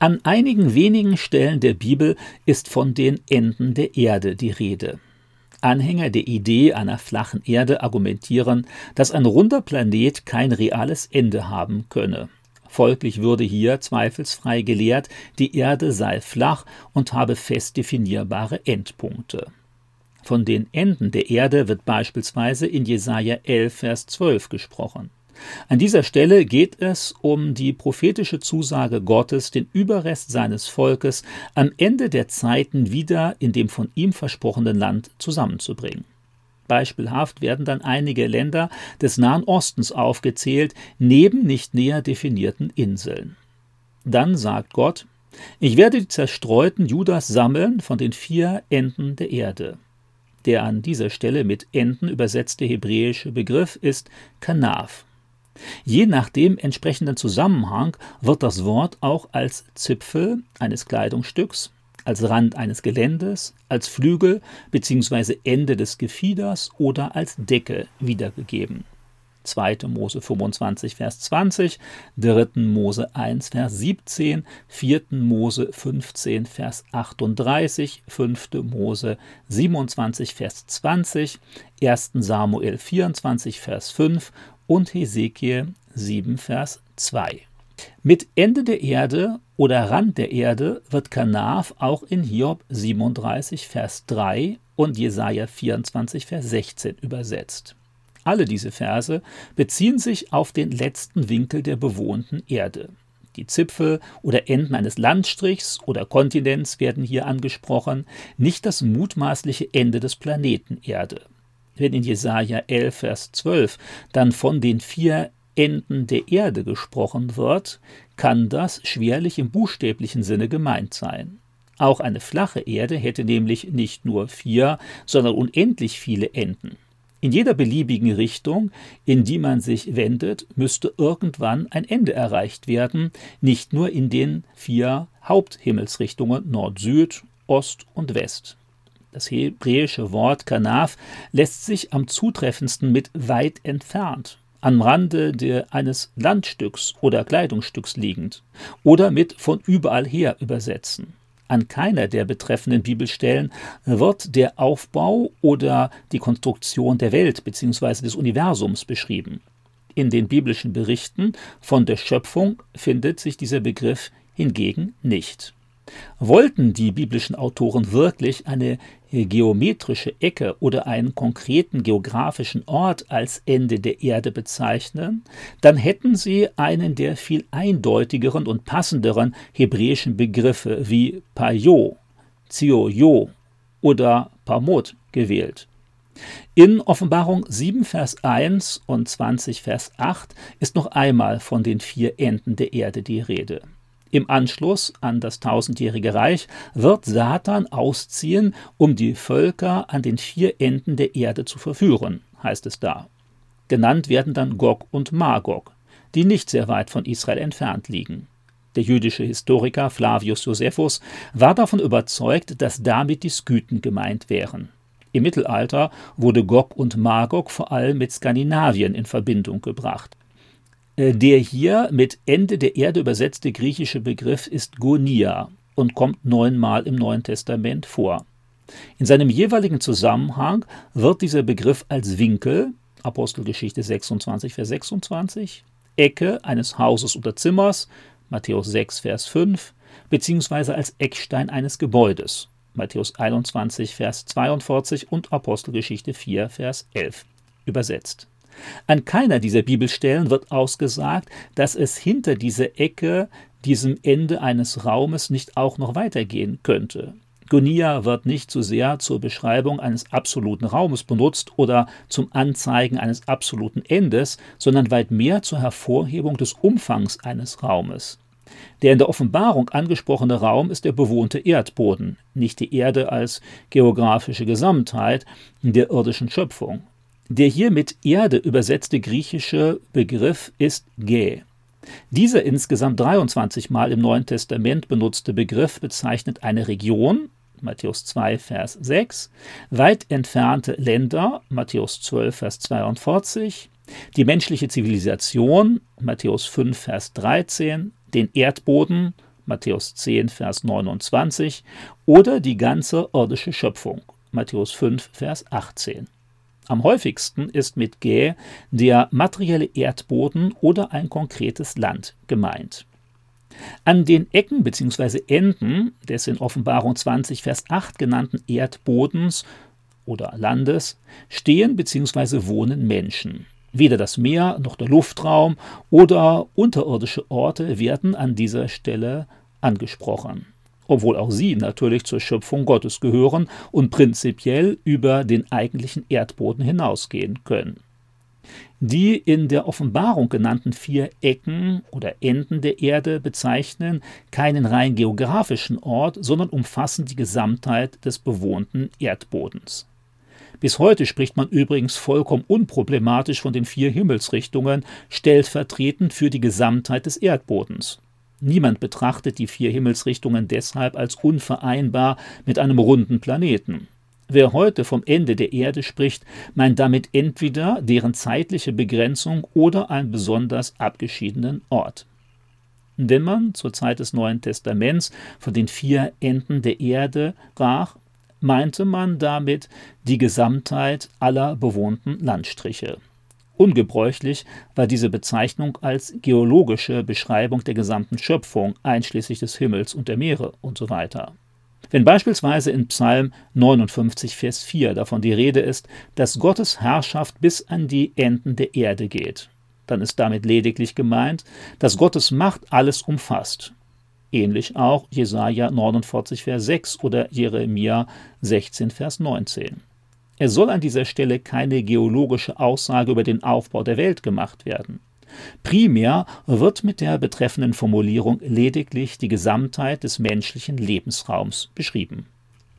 An einigen wenigen Stellen der Bibel ist von den Enden der Erde die Rede. Anhänger der Idee einer flachen Erde argumentieren, dass ein runder Planet kein reales Ende haben könne. Folglich würde hier zweifelsfrei gelehrt, die Erde sei flach und habe fest definierbare Endpunkte. Von den Enden der Erde wird beispielsweise in Jesaja 11, Vers 12 gesprochen. An dieser Stelle geht es um die prophetische Zusage Gottes, den Überrest seines Volkes am Ende der Zeiten wieder in dem von ihm versprochenen Land zusammenzubringen. Beispielhaft werden dann einige Länder des Nahen Ostens aufgezählt, neben nicht näher definierten Inseln. Dann sagt Gott, ich werde die zerstreuten Judas sammeln von den vier Enden der Erde. Der an dieser Stelle mit Enden übersetzte hebräische Begriff ist Kanaf. Je nach dem entsprechenden Zusammenhang wird das Wort auch als Zipfel eines Kleidungsstücks, als Rand eines Geländes, als Flügel bzw. Ende des Gefieders oder als Decke wiedergegeben. 2. Mose 25, Vers 20, 3. Mose 1, Vers 17, 4. Mose 15, Vers 38, 5. Mose 27, Vers 20, 1. Samuel 24, Vers 5 und Hesekiel 7, Vers 2. Mit Ende der Erde oder Rand der Erde wird Kanaf auch in Hiob 37, Vers 3 und Jesaja 24, Vers 16 übersetzt. Alle diese Verse beziehen sich auf den letzten Winkel der bewohnten Erde. Die Zipfel oder Enden eines Landstrichs oder Kontinents werden hier angesprochen, nicht das mutmaßliche Ende des Planeten Erde wenn in Jesaja 11, Vers 12 dann von den vier Enden der Erde gesprochen wird, kann das schwerlich im buchstäblichen Sinne gemeint sein. Auch eine flache Erde hätte nämlich nicht nur vier, sondern unendlich viele Enden. In jeder beliebigen Richtung, in die man sich wendet, müsste irgendwann ein Ende erreicht werden, nicht nur in den vier Haupthimmelsrichtungen Nord-Süd, Ost und West. Das hebräische Wort Kanaf lässt sich am zutreffendsten mit weit entfernt, am Rande der, eines Landstücks oder Kleidungsstücks liegend oder mit von überall her übersetzen. An keiner der betreffenden Bibelstellen wird der Aufbau oder die Konstruktion der Welt bzw. des Universums beschrieben. In den biblischen Berichten von der Schöpfung findet sich dieser Begriff hingegen nicht. Wollten die biblischen Autoren wirklich eine geometrische Ecke oder einen konkreten geografischen Ort als Ende der Erde bezeichnen, dann hätten sie einen der viel eindeutigeren und passenderen hebräischen Begriffe wie Payo, Zioyo oder Pamot gewählt. In Offenbarung 7 Vers 1 und 20 Vers 8 ist noch einmal von den vier Enden der Erde die Rede. Im Anschluss an das tausendjährige Reich wird Satan ausziehen, um die Völker an den vier Enden der Erde zu verführen, heißt es da. Genannt werden dann Gog und Magog, die nicht sehr weit von Israel entfernt liegen. Der jüdische Historiker Flavius Josephus war davon überzeugt, dass damit die Skythen gemeint wären. Im Mittelalter wurde Gog und Magog vor allem mit Skandinavien in Verbindung gebracht. Äh, der hier mit Ende der Erde übersetzte griechische Begriff ist Gonia und kommt neunmal im Neuen Testament vor. In seinem jeweiligen Zusammenhang wird dieser Begriff als Winkel, Apostelgeschichte 26, Vers 26, Ecke eines Hauses oder Zimmers, Matthäus 6, Vers 5, beziehungsweise als Eckstein eines Gebäudes, Matthäus 21, Vers 42 und Apostelgeschichte 4, Vers 11, übersetzt. An keiner dieser Bibelstellen wird ausgesagt, dass es hinter dieser Ecke, diesem Ende eines Raumes, nicht auch noch weitergehen könnte. Gonia wird nicht so sehr zur Beschreibung eines absoluten Raumes benutzt oder zum Anzeigen eines absoluten Endes, sondern weit mehr zur Hervorhebung des Umfangs eines Raumes. Der in der Offenbarung angesprochene Raum ist der bewohnte Erdboden, nicht die Erde als geografische Gesamtheit der irdischen Schöpfung. Der hier mit Erde übersetzte griechische Begriff ist Gä. Dieser insgesamt 23 Mal im Neuen Testament benutzte Begriff bezeichnet eine Region, Matthäus 2, Vers 6, weit entfernte Länder, Matthäus 12, Vers 42, die menschliche Zivilisation, Matthäus 5, Vers 13, den Erdboden, Matthäus 10, Vers 29, oder die ganze irdische Schöpfung, Matthäus 5, Vers 18. Am häufigsten ist mit Gä der materielle Erdboden oder ein konkretes Land gemeint. An den Ecken bzw. Enden des in Offenbarung 20, Vers 8 genannten Erdbodens oder Landes stehen bzw. wohnen Menschen. Weder das Meer noch der Luftraum oder unterirdische Orte werden an dieser Stelle angesprochen, obwohl auch sie natürlich zur Schöpfung Gottes gehören und prinzipiell über den eigentlichen Erdboden hinausgehen können. Die in der Offenbarung genannten vier Ecken oder Enden der Erde bezeichnen keinen rein geografischen Ort, sondern umfassen die Gesamtheit des bewohnten Erdbodens. Bis heute spricht man übrigens vollkommen unproblematisch von den vier Himmelsrichtungen, stellvertretend für die Gesamtheit des Erdbodens. Niemand betrachtet die vier Himmelsrichtungen deshalb als unvereinbar mit einem runden Planeten. Wer heute vom Ende der Erde spricht, meint damit entweder deren zeitliche Begrenzung oder einen besonders abgeschiedenen Ort. Wenn man zur Zeit des Neuen Testaments von den vier Enden der Erde sprach, meinte man damit die Gesamtheit aller bewohnten Landstriche. Ungebräuchlich war diese Bezeichnung als geologische Beschreibung der gesamten Schöpfung, einschließlich des Himmels und der Meere usw. So Wenn beispielsweise in Psalm 59, Vers 4 davon die Rede ist, dass Gottes Herrschaft bis an die Enden der Erde geht, dann ist damit lediglich gemeint, dass Gottes Macht alles umfasst Ähnlich auch Jesaja 49, Vers 6 oder Jeremia 16, Vers 19. Es soll an dieser Stelle keine geologische Aussage über den Aufbau der Welt gemacht werden. Primär wird mit der betreffenden Formulierung lediglich die Gesamtheit des menschlichen Lebensraums beschrieben